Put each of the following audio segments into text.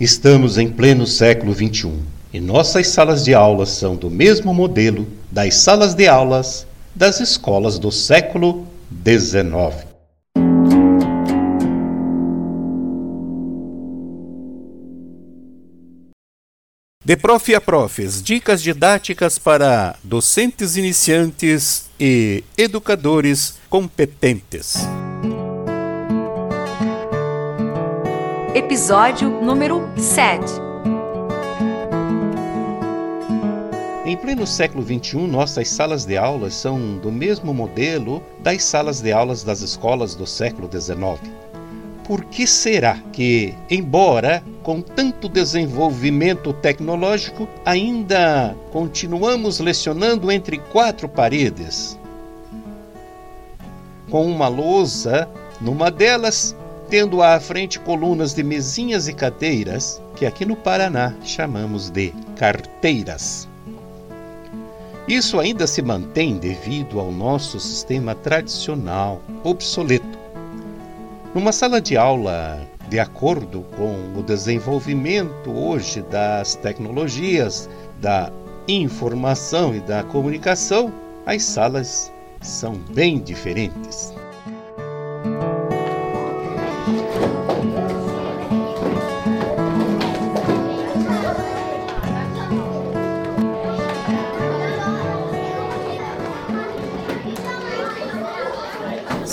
Estamos em pleno século XXI e nossas salas de aulas são do mesmo modelo das salas de aulas das escolas do século XIX. De Prof a Profes, dicas didáticas para docentes iniciantes e educadores competentes. Episódio número 7 Em pleno século XXI, nossas salas de aulas são do mesmo modelo das salas de aulas das escolas do século XIX. Por que será que, embora com tanto desenvolvimento tecnológico, ainda continuamos lecionando entre quatro paredes? Com uma lousa numa delas tendo à frente colunas de mesinhas e cadeiras, que aqui no Paraná chamamos de carteiras. Isso ainda se mantém devido ao nosso sistema tradicional, obsoleto. Numa sala de aula, de acordo com o desenvolvimento hoje das tecnologias, da informação e da comunicação, as salas são bem diferentes.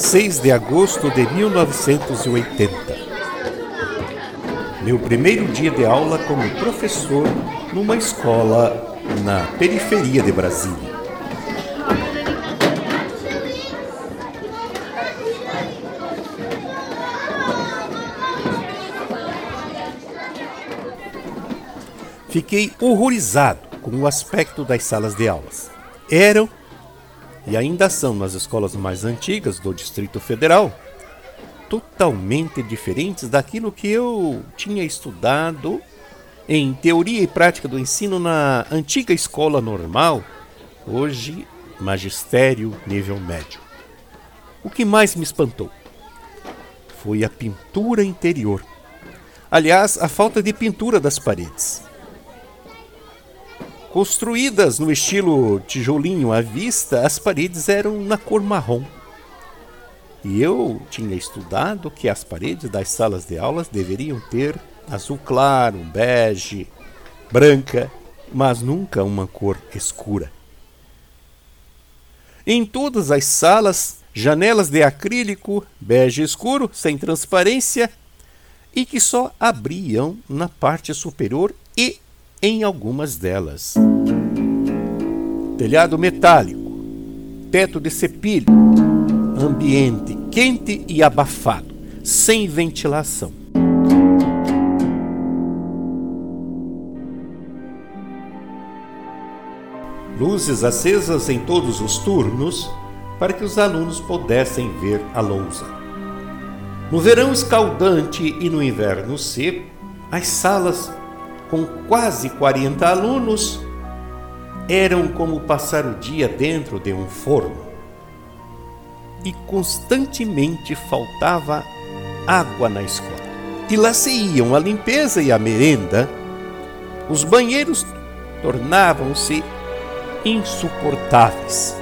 6 de agosto de 1980. Meu primeiro dia de aula como professor numa escola na periferia de Brasília. Fiquei horrorizado com o aspecto das salas de aulas. Eram e ainda são nas escolas mais antigas do Distrito Federal, totalmente diferentes daquilo que eu tinha estudado em teoria e prática do ensino na antiga escola normal, hoje magistério nível médio. O que mais me espantou foi a pintura interior. Aliás, a falta de pintura das paredes construídas no estilo tijolinho à vista, as paredes eram na cor marrom. E eu tinha estudado que as paredes das salas de aulas deveriam ter azul claro, bege, branca, mas nunca uma cor escura. Em todas as salas, janelas de acrílico, bege escuro, sem transparência, e que só abriam na parte superior e em algumas delas. Telhado metálico, teto de cepilho, ambiente quente e abafado, sem ventilação. Luzes acesas em todos os turnos para que os alunos pudessem ver a lousa. No verão escaldante e no inverno seco, as salas com quase 40 alunos, eram como passar o dia dentro de um forno. E constantemente faltava água na escola. E lá se iam a limpeza e a merenda. Os banheiros tornavam-se insuportáveis.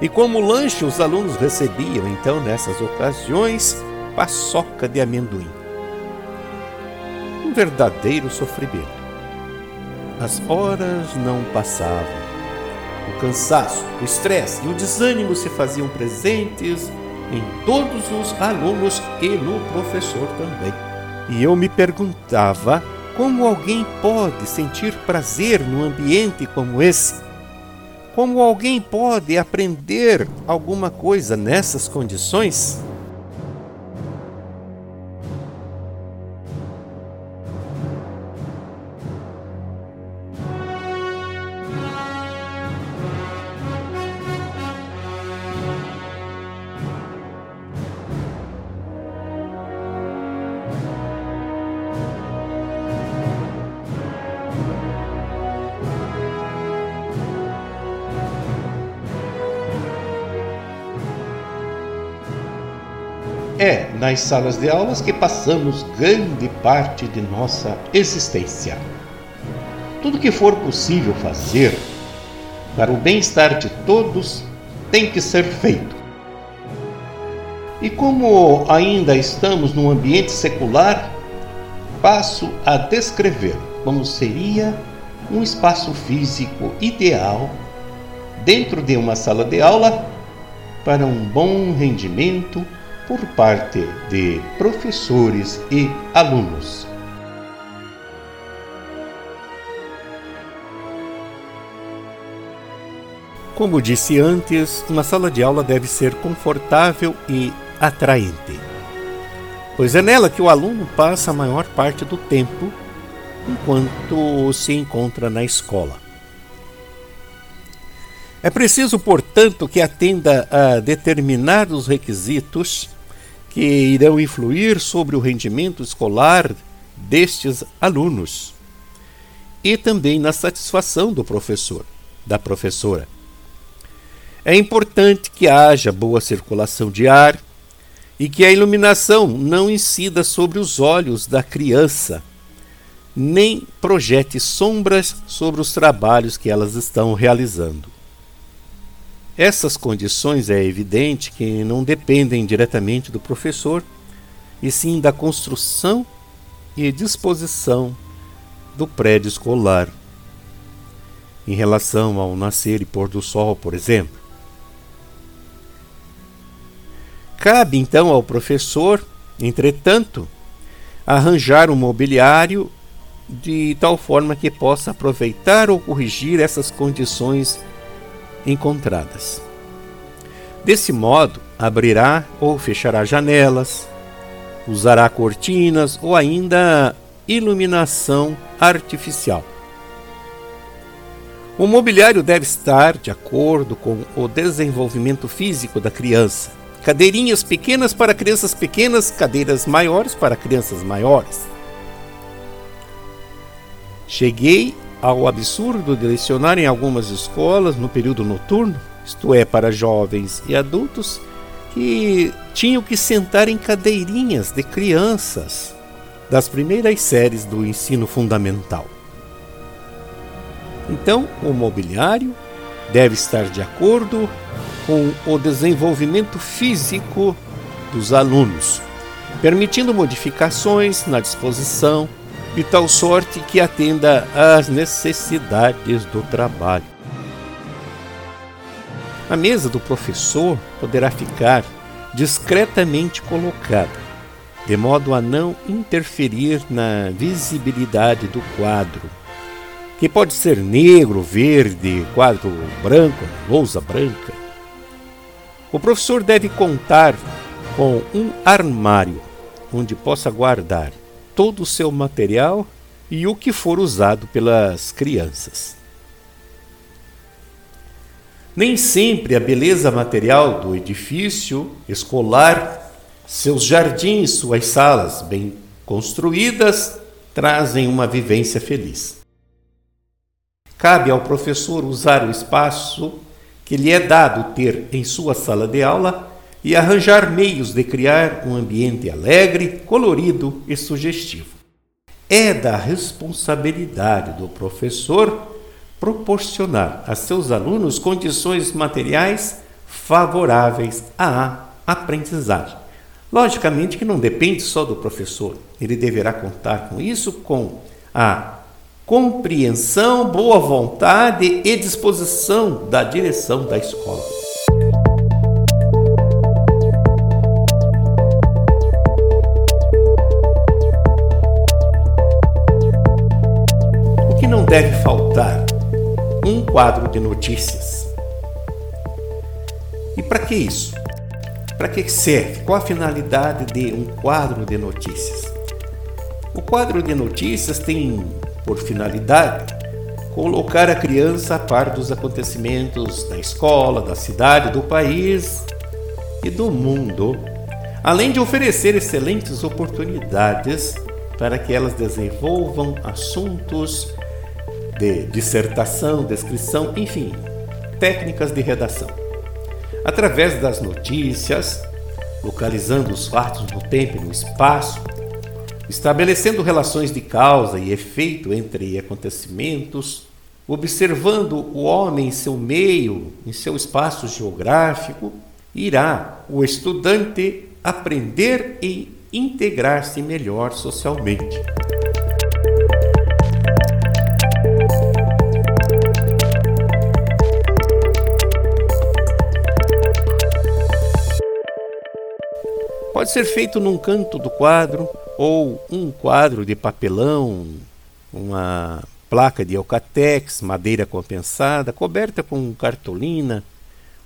E como lanche, os alunos recebiam então nessas ocasiões paçoca de amendoim verdadeiro sofrimento. As horas não passavam. O cansaço, o estresse e o desânimo se faziam presentes em todos os alunos e no professor também. E eu me perguntava como alguém pode sentir prazer num ambiente como esse? Como alguém pode aprender alguma coisa nessas condições? Nas salas de aulas que passamos grande parte de nossa existência. Tudo que for possível fazer para o bem-estar de todos tem que ser feito. E como ainda estamos num ambiente secular, passo a descrever como seria um espaço físico ideal dentro de uma sala de aula para um bom rendimento por parte de professores e alunos. Como disse antes, uma sala de aula deve ser confortável e atraente, pois é nela que o aluno passa a maior parte do tempo enquanto se encontra na escola. É preciso, portanto, que atenda a determinados requisitos que irão influir sobre o rendimento escolar destes alunos e também na satisfação do professor, da professora. É importante que haja boa circulação de ar e que a iluminação não incida sobre os olhos da criança, nem projete sombras sobre os trabalhos que elas estão realizando. Essas condições é evidente que não dependem diretamente do professor, e sim da construção e disposição do prédio escolar. Em relação ao nascer e pôr do sol, por exemplo. Cabe então ao professor, entretanto, arranjar um mobiliário de tal forma que possa aproveitar ou corrigir essas condições encontradas. Desse modo, abrirá ou fechará janelas, usará cortinas ou ainda iluminação artificial. O mobiliário deve estar de acordo com o desenvolvimento físico da criança. Cadeirinhas pequenas para crianças pequenas, cadeiras maiores para crianças maiores. Cheguei ao absurdo de lecionar em algumas escolas no período noturno, isto é, para jovens e adultos que tinham que sentar em cadeirinhas de crianças das primeiras séries do ensino fundamental. Então, o mobiliário deve estar de acordo com o desenvolvimento físico dos alunos, permitindo modificações na disposição de tal sorte que atenda às necessidades do trabalho. A mesa do professor poderá ficar discretamente colocada, de modo a não interferir na visibilidade do quadro, que pode ser negro, verde, quadro branco, lousa branca. O professor deve contar com um armário onde possa guardar todo o seu material e o que for usado pelas crianças. Nem sempre a beleza material do edifício escolar, seus jardins, suas salas bem construídas, trazem uma vivência feliz. Cabe ao professor usar o espaço que lhe é dado ter em sua sala de aula e arranjar meios de criar um ambiente alegre, colorido e sugestivo. É da responsabilidade do professor proporcionar a seus alunos condições materiais favoráveis à aprendizagem. Logicamente que não depende só do professor, ele deverá contar com isso com a compreensão, boa vontade e disposição da direção da escola. Deve faltar um quadro de notícias. E para que isso? Para que serve? Qual a finalidade de um quadro de notícias? O quadro de notícias tem por finalidade colocar a criança a par dos acontecimentos da escola, da cidade, do país e do mundo, além de oferecer excelentes oportunidades para que elas desenvolvam assuntos de dissertação, descrição, enfim, técnicas de redação. Através das notícias, localizando os fatos no tempo e no espaço, estabelecendo relações de causa e efeito entre acontecimentos, observando o homem em seu meio, em seu espaço geográfico, irá o estudante aprender e integrar-se melhor socialmente. Pode ser feito num canto do quadro ou um quadro de papelão, uma placa de alcatex, madeira compensada, coberta com cartolina,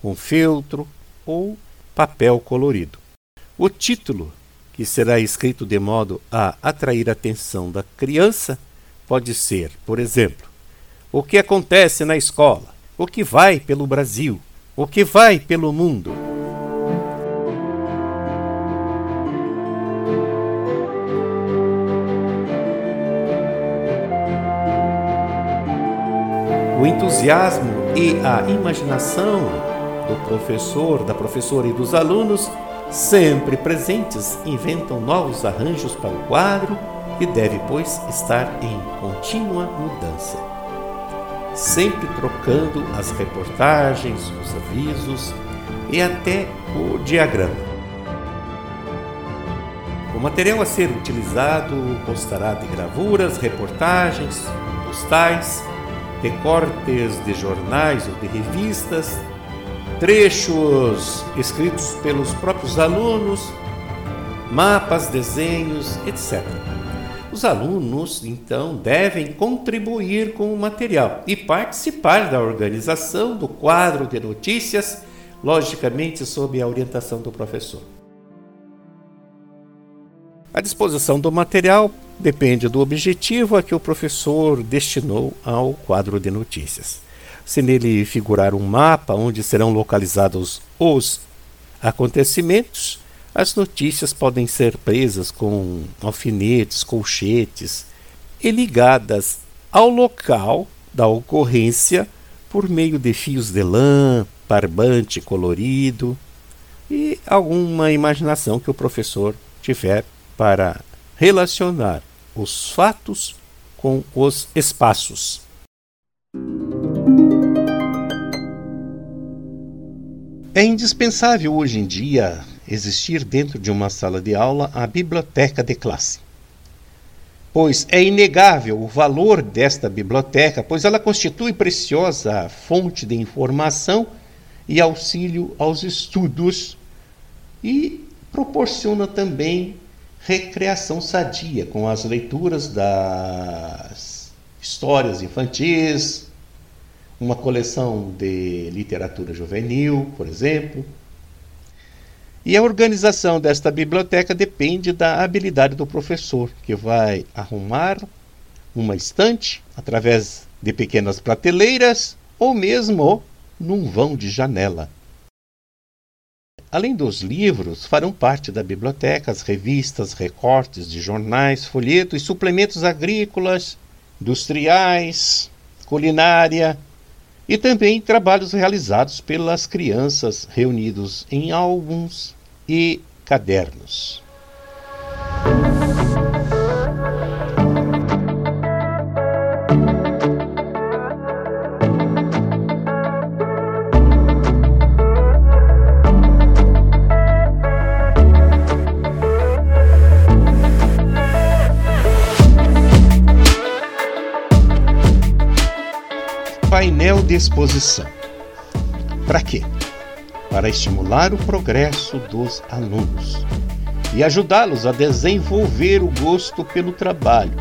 um feltro ou papel colorido. O título, que será escrito de modo a atrair a atenção da criança, pode ser, por exemplo, O que acontece na escola? O que vai pelo Brasil? O que vai pelo mundo? Entusiasmo e a imaginação do professor, da professora e dos alunos, sempre presentes, inventam novos arranjos para o quadro e deve, pois, estar em contínua mudança. Sempre trocando as reportagens, os avisos e até o diagrama. O material a ser utilizado constará de gravuras, reportagens, postais, recortes de jornais ou de revistas, trechos escritos pelos próprios alunos, mapas, desenhos, etc. Os alunos, então, devem contribuir com o material e participar da organização do quadro de notícias, logicamente sob a orientação do professor. A disposição do material depende do objetivo a que o professor destinou ao quadro de notícias. Se nele figurar um mapa onde serão localizados os acontecimentos, as notícias podem ser presas com alfinetes, colchetes e ligadas ao local da ocorrência por meio de fios de lã, barbante colorido e alguma imaginação que o professor tiver para relacionar os fatos com os espaços. É indispensável hoje em dia existir dentro de uma sala de aula a biblioteca de classe. Pois é inegável o valor desta biblioteca, pois ela constitui preciosa fonte de informação e auxílio aos estudos e proporciona também recreação sadia com as leituras das histórias infantis, uma coleção de literatura juvenil, por exemplo. E a organização desta biblioteca depende da habilidade do professor, que vai arrumar uma estante através de pequenas prateleiras ou mesmo num vão de janela. Além dos livros, farão parte da biblioteca as revistas, recortes de jornais, folhetos suplementos agrícolas, industriais, culinária e também trabalhos realizados pelas crianças reunidos em álbuns e cadernos. Exposição. Para quê? Para estimular o progresso dos alunos e ajudá-los a desenvolver o gosto pelo trabalho.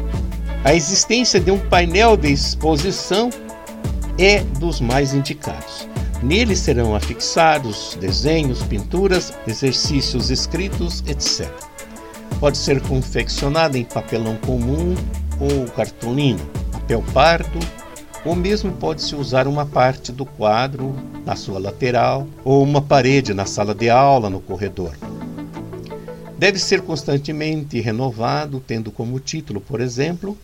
A existência de um painel de exposição é dos mais indicados. Nele serão afixados desenhos, pinturas, exercícios escritos, etc. Pode ser confeccionado em papelão comum ou cartolina, papel pardo ou mesmo pode-se usar uma parte do quadro na sua lateral ou uma parede na sala de aula, no corredor. Deve ser constantemente renovado, tendo como título, por exemplo,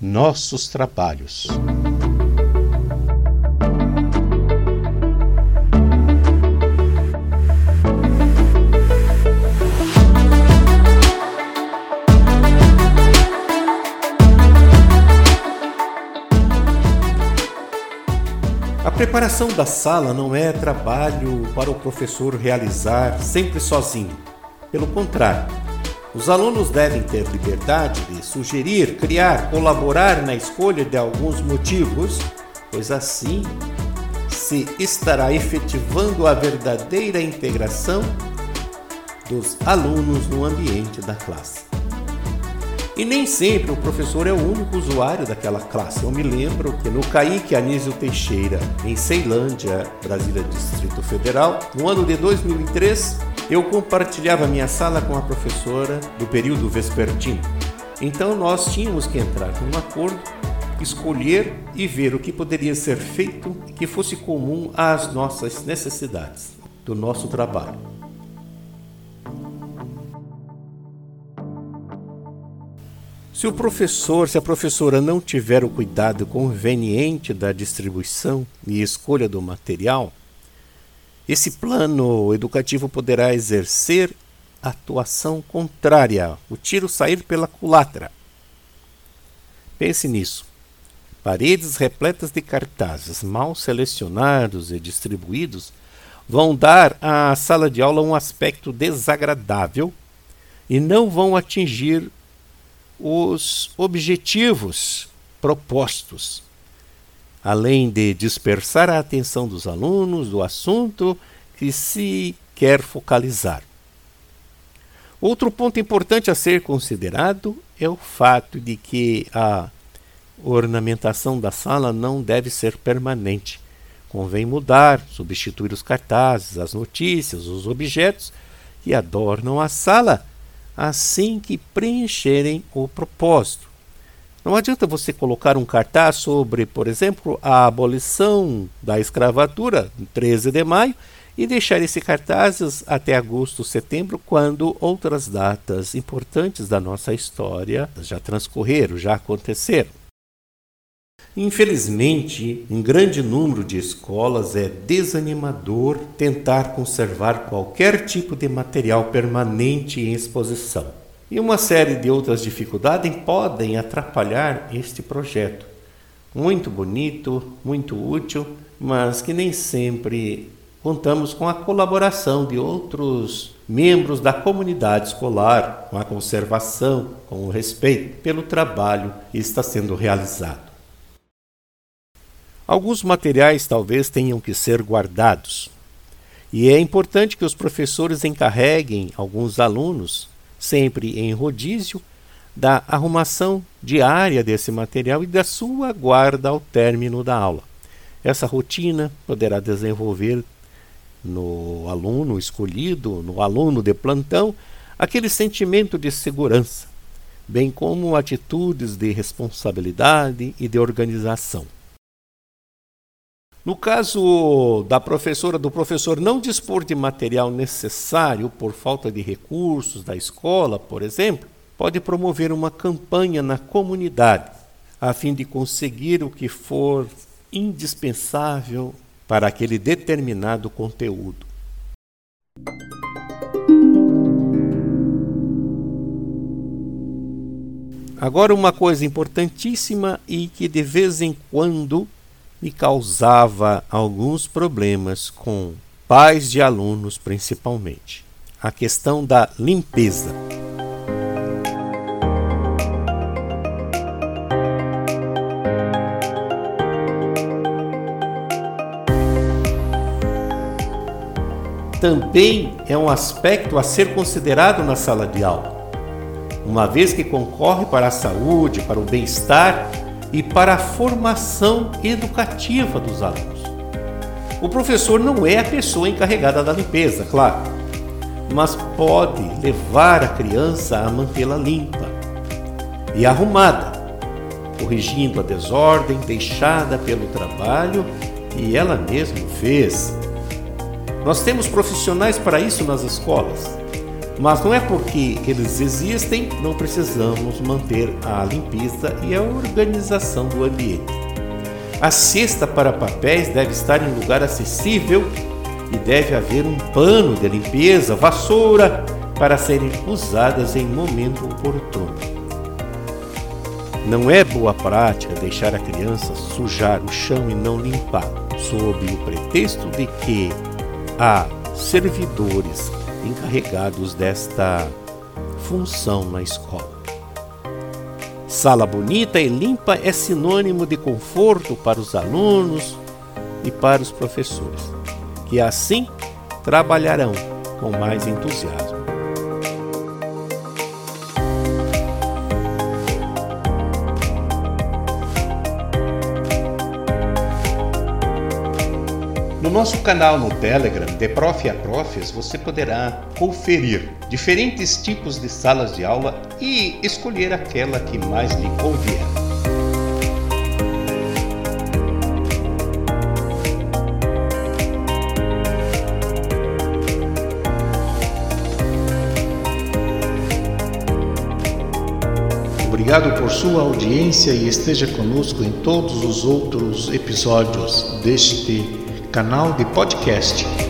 Nossos Trabalhos. Preparação da sala não é trabalho para o professor realizar sempre sozinho. Pelo contrário, os alunos devem ter liberdade de sugerir, criar, colaborar na escolha de alguns motivos, pois assim se estará efetivando a verdadeira integração dos alunos no ambiente da classe. E nem sempre o professor é o único usuário daquela classe. Eu me lembro que no Caíque Anísio Teixeira, em Ceilândia, Brasília, Distrito Federal, no ano de 2003, eu compartilhava minha sala com a professora do período vespertino. Então nós tínhamos que entrar num acordo, escolher e ver o que poderia ser feito que fosse comum às nossas necessidades do nosso trabalho. Se o professor, se a professora não tiver o cuidado conveniente da distribuição e escolha do material, esse plano educativo poderá exercer atuação contrária, o tiro sair pela culatra. Pense nisso. Paredes repletas de cartazes mal selecionados e distribuídos vão dar à sala de aula um aspecto desagradável e não vão atingir os objetivos propostos, além de dispersar a atenção dos alunos do assunto que se quer focalizar. Outro ponto importante a ser considerado é o fato de que a ornamentação da sala não deve ser permanente. Convém mudar, substituir os cartazes, as notícias, os objetos que adornam a sala assim que preencherem o propósito. Não adianta você colocar um cartaz sobre, por exemplo, a abolição da escravatura, 13 de maio, e deixar esse cartaz até agosto, setembro, quando outras datas importantes da nossa história já transcorreram, já aconteceram. Infelizmente, em grande número de escolas é desanimador tentar conservar qualquer tipo de material permanente em exposição. E uma série de outras dificuldades podem atrapalhar este projeto. Muito bonito, muito útil, mas que nem sempre contamos com a colaboração de outros membros da comunidade escolar, com a conservação, com o respeito pelo trabalho que está sendo realizado. Alguns materiais talvez tenham que ser guardados. E é importante que os professores encarreguem alguns alunos, sempre em rodízio, da arrumação diária desse material e da sua guarda ao término da aula. Essa rotina poderá desenvolver no aluno escolhido, no aluno de plantão, aquele sentimento de segurança, bem como atitudes de responsabilidade e de organização. No caso da professora, do professor não dispor de material necessário por falta de recursos da escola, por exemplo, pode promover uma campanha na comunidade a fim de conseguir o que for indispensável para aquele determinado conteúdo. Agora, uma coisa importantíssima e que de vez em quando me causava alguns problemas com pais de alunos, principalmente. A questão da limpeza. Também é um aspecto a ser considerado na sala de aula, uma vez que concorre para a saúde, para o bem-estar e para a formação educativa dos alunos. O professor não é a pessoa encarregada da limpeza, claro, mas pode levar a criança a mantê-la limpa e arrumada, corrigindo a desordem deixada pelo trabalho que ela mesma fez. Nós temos profissionais para isso nas escolas. Mas não é porque eles existem, não precisamos manter a limpeza e a organização do ambiente. A cesta para papéis deve estar em lugar acessível e deve haver um pano de limpeza, vassoura, para serem usadas em momento oportuno. Não é boa prática deixar a criança sujar o chão e não limpar, sob o pretexto de que há servidores encarregados desta função na escola. Sala bonita e limpa é sinônimo de conforto para os alunos e para os professores, que assim trabalharão com mais entusiasmo. Nosso canal no Telegram, de Prof a Profs, você poderá conferir diferentes tipos de salas de aula e escolher aquela que mais lhe convier. Obrigado por sua audiência e esteja conosco em todos os outros episódios deste canal de podcast